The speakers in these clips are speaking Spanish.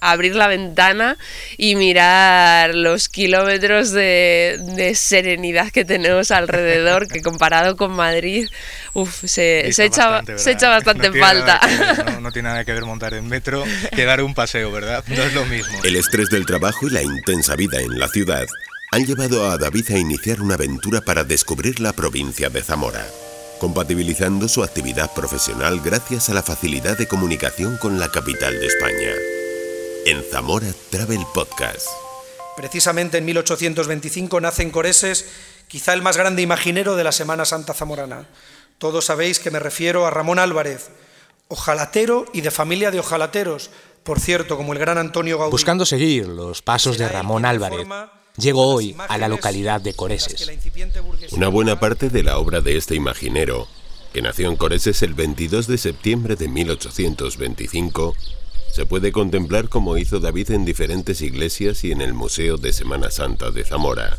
abrir la ventana y mirar los kilómetros de, serenidad que tenemos alrededor, que comparado con Madrid, se, echa, bastante, se echa bastante falta. no, tiene nada que ver montar en metro que dar un paseo, ¿verdad? No es lo mismo. El estrés del trabajo y la intensa vida en la ciudad han llevado a David a iniciar una aventura para descubrir la provincia de Zamora compatibilizando su actividad profesional gracias a la facilidad de comunicación con la capital de España. En Zamora Travel Podcast. Precisamente en 1825 nace en Coreses quizá el más grande imaginero de la Semana Santa zamorana. Todos sabéis que me refiero a Ramón Álvarez, ojalatero y de familia de ojalateros, por cierto, como el gran Antonio Gaudí. Buscando seguir los pasos de Ramón Álvarez, llego hoy a la localidad de Coreses. Una buena parte de la obra de este imaginero, que nació en Coreses el 22 de septiembre de 1825, se puede contemplar como hizo David en diferentes iglesias y en el Museo de Semana Santa de Zamora.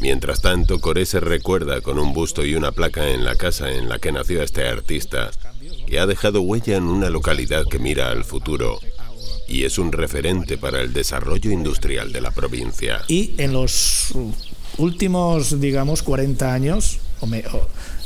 Mientras tanto, Corese recuerda con un busto y una placa en la casa en la que nació este artista, que ha dejado huella en una localidad que mira al futuro y es un referente para el desarrollo industrial de la provincia. Y en los últimos, digamos, 40 años,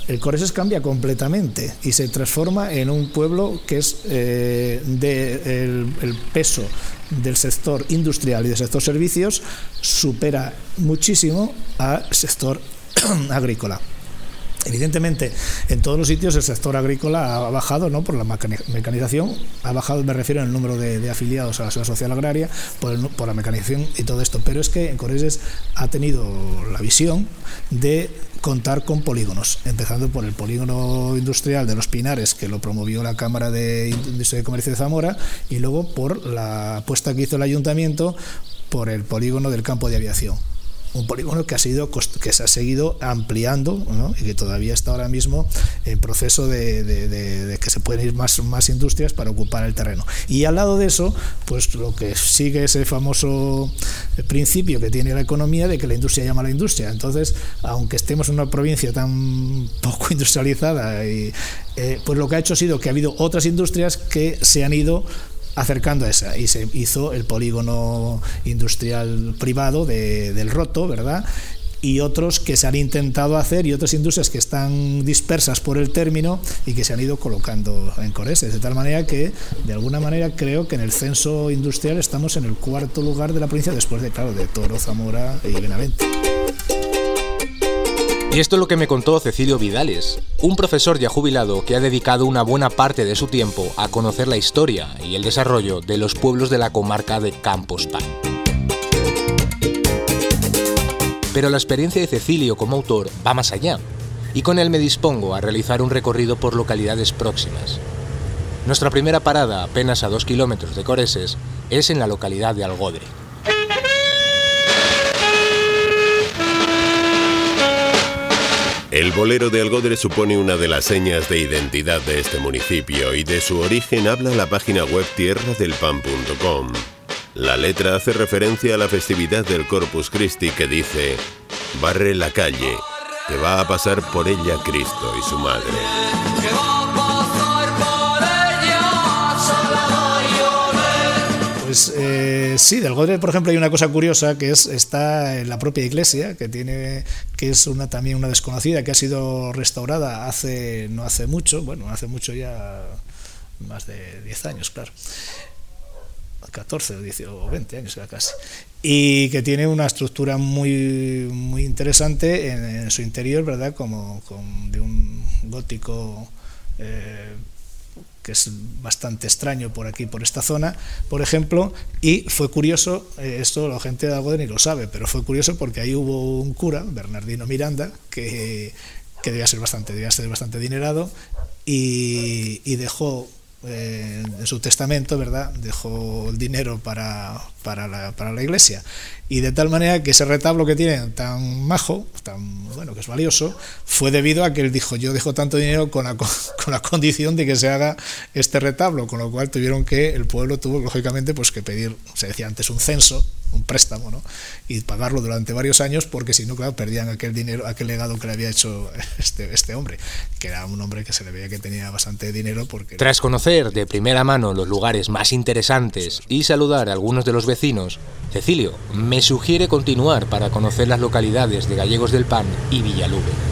el Coreses cambia completamente y se transforma en un pueblo que es eh, de el, peso del sector industrial y del sector servicios supera muchísimo al sector agrícola. Evidentemente, en todos los sitios el sector agrícola ha bajado, ¿no? Por la mecanización, ha bajado, me refiero, en el número de, afiliados a la seguridad social agraria, por, por, la mecanización y todo esto. Pero es que en Coreses ha tenido la visión de contar con polígonos, empezando por el polígono industrial de Los Pinares, que lo promovió la Cámara de Industria y Comercio de Zamora, y luego por la apuesta que hizo el ayuntamiento por el polígono del campo de aviación un polígono que ha sido que se ha seguido ampliando y que todavía está ahora mismo en proceso de, que se pueden ir más, más industrias para ocupar el terreno. Y al lado de eso, pues lo que sigue ese famoso principio que tiene la economía de que la industria llama a la industria. Entonces, aunque estemos en una provincia tan poco industrializada, y, eh, pues lo que ha hecho ha sido que ha habido otras industrias que se han ido acercando a esa y se hizo el polígono industrial privado de, del Roto, ¿verdad? y otros que se han intentado hacer y otras industrias que están dispersas por el término y que se han ido colocando en Coreses. De tal manera que, de alguna manera, creo que en el censo industrial estamos en el cuarto lugar de la provincia después de, claro, de Toro, Zamora y Benavente. Y esto es lo que me contó Cecilio Vidales, un profesor ya jubilado que ha dedicado una buena parte de su tiempo a conocer la historia y el desarrollo de los pueblos de la comarca de Campos Pan. Pero la experiencia de Cecilio como autor va más allá, y con él me dispongo a realizar un recorrido por localidades próximas. Nuestra primera parada, apenas a dos kilómetros de Coreses, es en la localidad de Algodre. El bolero de Algodre supone una de las señas de identidad de este municipio y de su origen habla la página web tierradelpan.com. La letra hace referencia a la festividad del Corpus Christi que dice, barre la calle, que va a pasar por ella Cristo y su madre. Pues eh, sí, del Godre, por ejemplo, hay una cosa curiosa que es está en la propia iglesia, que tiene que es una también una desconocida que ha sido restaurada hace no hace mucho, bueno, hace mucho ya más de 10 años, claro. 14 o 20 años ya casi. Y que tiene una estructura muy, muy interesante en, su interior, ¿verdad? Como, de un gótico eh, que es bastante extraño por aquí, por esta zona, por ejemplo, y fue curioso, eh, esto la gente de Algodén lo sabe, pero fue curioso porque ahí hubo un cura, Bernardino Miranda, que, debía ser bastante, debía ser bastante y dejó eh, en su testamento, ¿verdad? Dejó el dinero para, para, la, para, la, iglesia. Y de tal manera que ese retablo que tiene tan majo, tan bueno, que es valioso, fue debido a que él dijo, yo dejo tanto dinero con la, con la condición de que se haga este retablo, con lo cual tuvieron que, el pueblo tuvo lógicamente pues que pedir, se decía antes un censo, un préstamo, ¿no? Y pagarlo durante varios años porque si no, claro, perdían aquel dinero, aquel legado que le había hecho este, este hombre, que era un hombre que se le veía que tenía bastante dinero porque... Tras conocer de primera mano los lugares más interesantes y saludar a algunos de los vecinos, Cecilio me sugiere continuar para conocer las localidades de Gallegos del Pan y Villalube.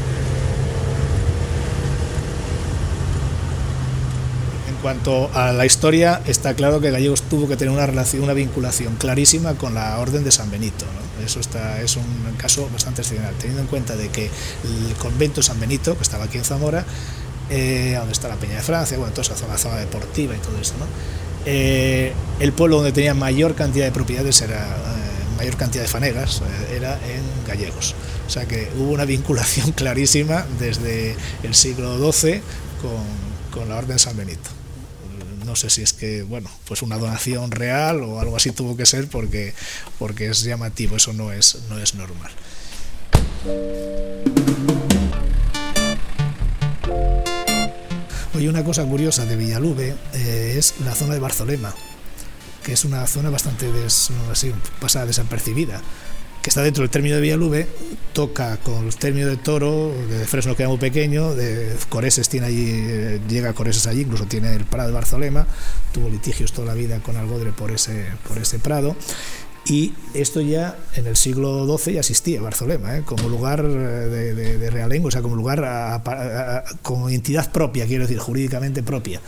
Cuanto a la historia, está claro que Gallegos tuvo que tener una vinculación clarísima con la Orden de San Benito. Eso está, es un caso bastante excepcional, teniendo en cuenta de que el convento San Benito, que estaba aquí en Zamora, eh, donde está la Peña de Francia, bueno, toda esa zona, deportiva y todo eso. Eh, el pueblo donde tenía mayor cantidad de propiedades era eh, mayor cantidad de fanegas era en Gallegos. O sea que hubo una vinculación clarísima desde el siglo XII con, con la Orden de San Benito no sé si es que, bueno, pues una donación real o algo así tuvo que ser porque, porque es llamativo, eso no es, no es normal. Oye, una cosa curiosa de Villalube eh, es la zona de Barzolema, que es una zona bastante así, pasa desapercibida que está dentro del término de Villalube, toca con el término de Toro, de Fresno queda muy pequeño, de Coreses tiene allí, eh, llega a Coreses allí, incluso tiene el Prado de Barzolema, tuvo litigios toda la vida con Algodre por ese, por ese Prado. Y esto ya en el siglo XII ya existía Barzolema, ¿eh? como lugar de, de, de realengo, o sea, como lugar a, a, a, con entidad propia, quiero decir, jurídicamente propia.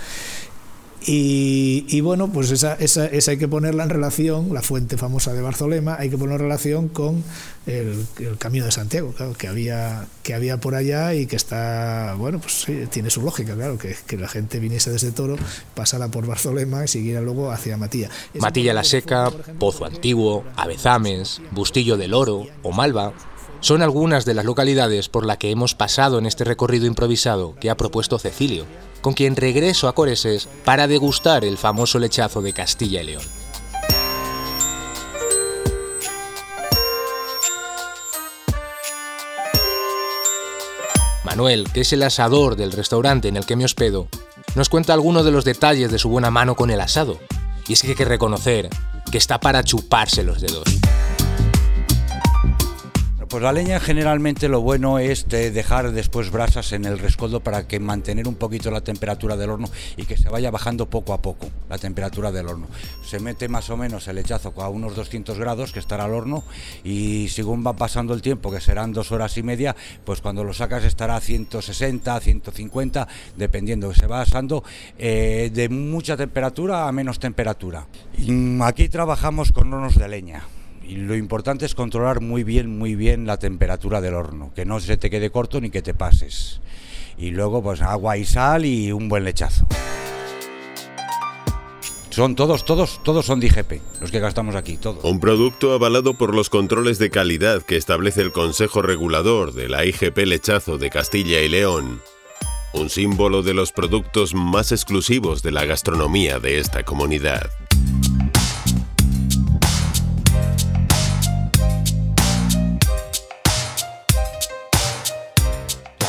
Y, y, bueno, pues esa, esa, esa, hay que ponerla en relación, la fuente famosa de Barzolema, hay que ponerla en relación con el, el Camino de Santiago, claro, que había, que había por allá y que está, bueno, pues sí, tiene su lógica, claro, que, que, la gente viniese desde Toro, pasara por Barzolema y siguiera luego hacia Matilla. Matilla la Seca, Pozo Antiguo, Avezames, Bustillo del Oro o Malva son algunas de las localidades por las que hemos pasado en este recorrido improvisado que ha propuesto Cecilio con quien regreso a Coreses para degustar el famoso lechazo de Castilla y León. Manuel, que es el asador del restaurante en el que me hospedo, nos cuenta algunos de los detalles de su buena mano con el asado. Y es que hay que reconocer que está para chuparse los dedos. Pues la leña generalmente lo bueno es de dejar después brasas en el rescoldo para que mantener un poquito la temperatura del horno y que se vaya bajando poco a poco la temperatura del horno. Se mete más o menos el lechazo a unos 200 grados que estará al horno y según va pasando el tiempo, que serán dos horas y media, pues cuando lo sacas estará a 160, 150, dependiendo que se va asando eh, de mucha temperatura a menos temperatura. Y aquí trabajamos con hornos de leña y lo importante es controlar muy bien, muy bien la temperatura del horno, que no se te quede corto ni que te pases. Y luego pues agua y sal y un buen lechazo. Son todos, todos, todos son de los que gastamos aquí, todos. Un producto avalado por los controles de calidad que establece el Consejo Regulador de la IGP Lechazo de Castilla y León. Un símbolo de los productos más exclusivos de la gastronomía de esta comunidad.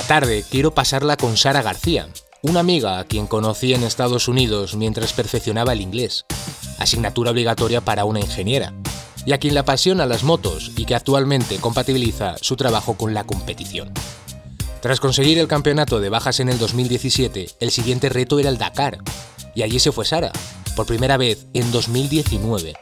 Tarde quiero pasarla con Sara García, una amiga a quien conocí en Estados Unidos mientras perfeccionaba el inglés, asignatura obligatoria para una ingeniera, y a quien le apasiona las motos y que actualmente compatibiliza su trabajo con la competición. Tras conseguir el campeonato de bajas en el 2017, el siguiente reto era el Dakar, y allí se fue Sara, por primera vez en 2019.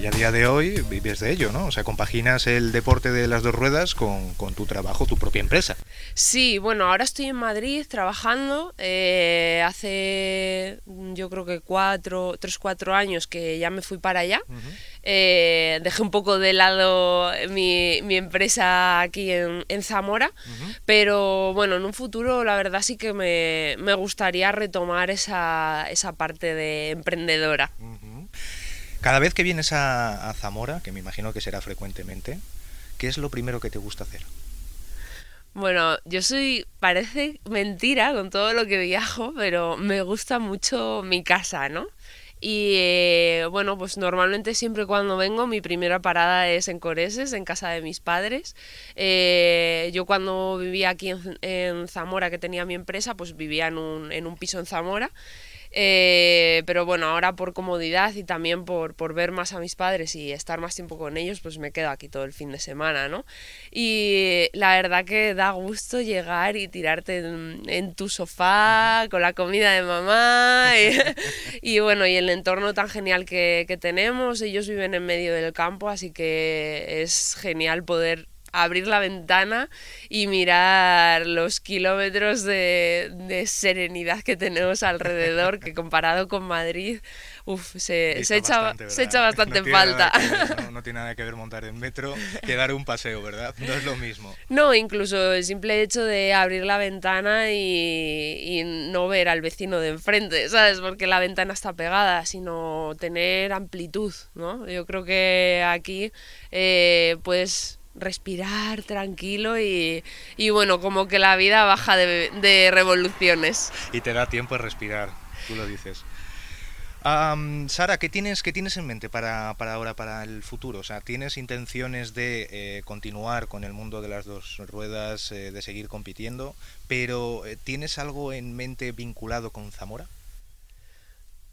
Y a día de hoy vives de ello, ¿no? O sea, compaginas el deporte de las dos ruedas con, con tu trabajo, tu propia empresa. Sí, bueno, ahora estoy en Madrid trabajando. Eh, hace yo creo que cuatro, tres, cuatro años que ya me fui para allá. Uh -huh. eh, dejé un poco de lado mi, mi empresa aquí en, en Zamora, uh -huh. pero bueno, en un futuro la verdad sí que me, me gustaría retomar esa, esa parte de emprendedora. Uh -huh. Cada vez que vienes a, Zamora, que me imagino que será frecuentemente, ¿qué es lo primero que te gusta hacer? Bueno, yo soy, parece mentira con todo lo que viajo, pero me gusta mucho mi casa, ¿no? Y eh, bueno, pues normalmente siempre cuando vengo mi primera parada es en Coreses, en casa de mis padres. Eh, yo cuando vivía aquí en, en, Zamora, que tenía mi empresa, pues vivía en un, en un piso en Zamora. Eh, pero bueno, ahora por comodidad y también por, por ver más a mis padres y estar más tiempo con ellos, pues me quedo aquí todo el fin de semana, ¿no? Y la verdad que da gusto llegar y tirarte en, tu sofá con la comida de mamá y, bueno, y el entorno tan genial que, que tenemos. Ellos viven en medio del campo, así que es genial poder abrir la ventana y mirar los kilómetros de, serenidad que tenemos alrededor, que comparado con Madrid, uf, se, se, echa, bastante, se echa bastante falta. no, tiene nada que ver montar en metro que dar un paseo, ¿verdad? No es lo mismo. No, incluso el simple hecho de abrir la ventana y, y no ver al vecino de enfrente, ¿sabes? Porque la ventana está pegada, sino tener amplitud, ¿no? Yo creo que aquí eh, pues respirar tranquilo y, bueno, como que la vida baja de, revoluciones. Y te da tiempo a respirar, tú lo dices. Sara, ¿qué tienes, ¿qué tienes en mente para, ahora, para el futuro? O sea, ¿tienes intenciones de eh, continuar con el mundo de las dos ruedas, eh, de seguir compitiendo, pero eh, ¿tienes algo en mente vinculado con Zamora?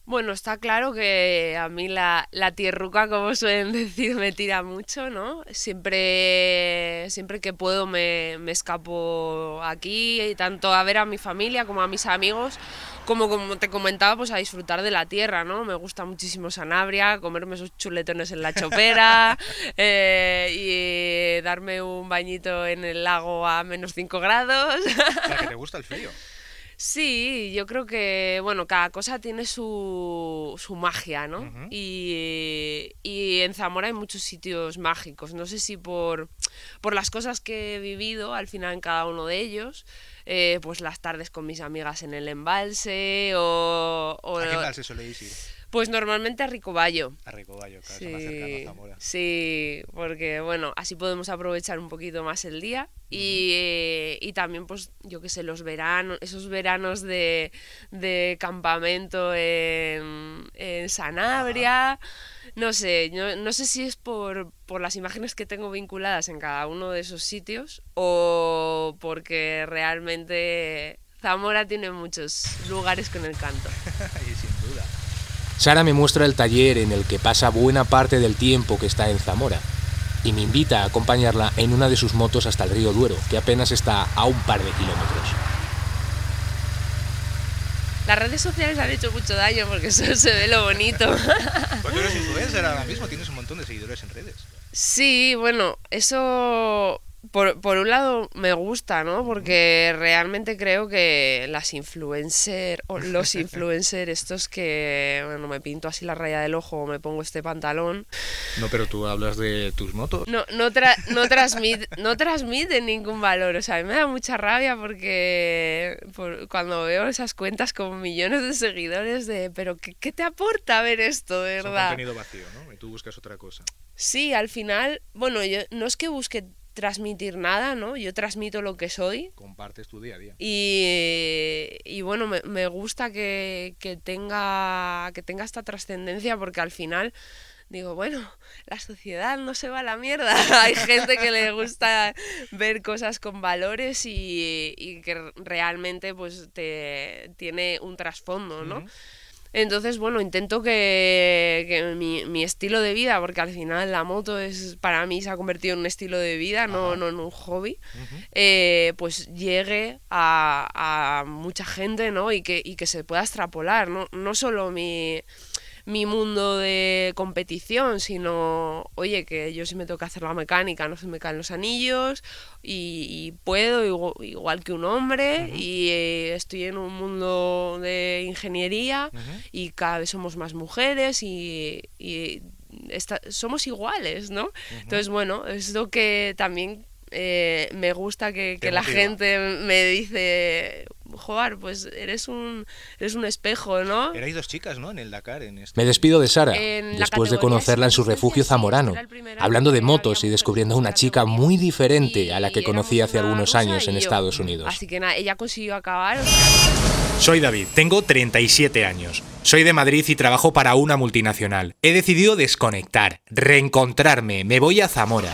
Bueno, está claro que a mí la, la tierruca, como suelen decir, me tira mucho, ¿no? Siempre, siempre que puedo me, me escapo aquí, y tanto a ver a mi familia como a mis amigos, como, como te comentaba, pues a disfrutar de la tierra, ¿no? Me gusta muchísimo Sanabria, comerme esos chuletones en la chopera eh, y darme un bañito en el lago a menos 5 grados. O sea, que te gusta el frío. Sí, yo creo que, bueno, cada cosa tiene su, su magia, ¿no? y, y, en Zamora hay muchos sitios mágicos. No sé si por, por las cosas que he vivido al final en cada uno de ellos, eh, pues las tardes con mis amigas en el embalse o... o ¿A qué embalse soléis ir? Pues normalmente a Ricoballo. A Ricoballo, claro, sí, más cercano a Zamora. Sí, porque bueno, así podemos aprovechar un poquito más el día y, y también pues yo qué sé, los veranos, esos veranos de, de campamento en, en Sanabria. No sé, no, no, sé si es por, por las imágenes que tengo vinculadas en cada uno de esos sitios o porque realmente Zamora tiene muchos lugares con el canto. Sara me muestra el taller en el que pasa buena parte del tiempo que está en Zamora y me invita a acompañarla en una de sus motos hasta el río Duero, que apenas está a un par de kilómetros. Las redes sociales han hecho mucho daño porque solo se ve lo bonito. Pues tú eres influencer ahora mismo, tienes un montón de seguidores en redes. Sí, bueno, eso por, por, un lado me gusta, ¿no? Porque realmente creo que las influencers, o los influencers estos que, bueno, me pinto así la raya del ojo o me pongo este pantalón. No, pero tú hablas de tus motos. No, no, no, transmite, no transmiten ningún valor. O sea, a mí me da mucha rabia porque cuando veo esas cuentas con millones de seguidores de, pero ¿qué, qué te aporta ver esto, de verdad? Es un contenido vacío, ¿no? Y tú buscas otra cosa. Sí, al final, bueno, yo no es que busque transmitir nada, ¿no? Yo transmito lo que soy. Compartes tu día a día. Y, y bueno, me, me gusta que, que, tenga, que tenga esta trascendencia porque al final digo, bueno, la sociedad no se va a la mierda. Hay gente que le gusta ver cosas con valores y, y que realmente pues te tiene un trasfondo, ¿no? Entonces, bueno, intento que, mi, estilo de vida, porque al final la moto es para mí se ha convertido en un estilo de vida, no, no en un hobby, eh, pues llegue a, mucha gente, ¿no? Y que, y que se pueda extrapolar, ¿no? No solo mi mi mundo de competición, sino, oye, que yo si me toca hacer la mecánica, no se me caen los anillos y, puedo igual, que un hombre y eh, estoy en un mundo de ingeniería y cada vez somos más mujeres y, somos iguales, ¿no? Entonces, bueno, es lo que también eh, me gusta que, que la gente me dice, joder, pues eres un, eres un espejo, ¿no? Erais dos chicas, ¿no? En el Dakar. En este... Me despido de Sara, después de conocerla en su refugio zamorano, hablando de motos y descubriendo a una chica muy diferente a la que conocí hace algunos años en Estados Unidos. Así que nada, ella consiguió acabar. Soy David, tengo 37 años. Soy de Madrid y trabajo para una multinacional. He decidido desconectar, reencontrarme, me voy a Zamora.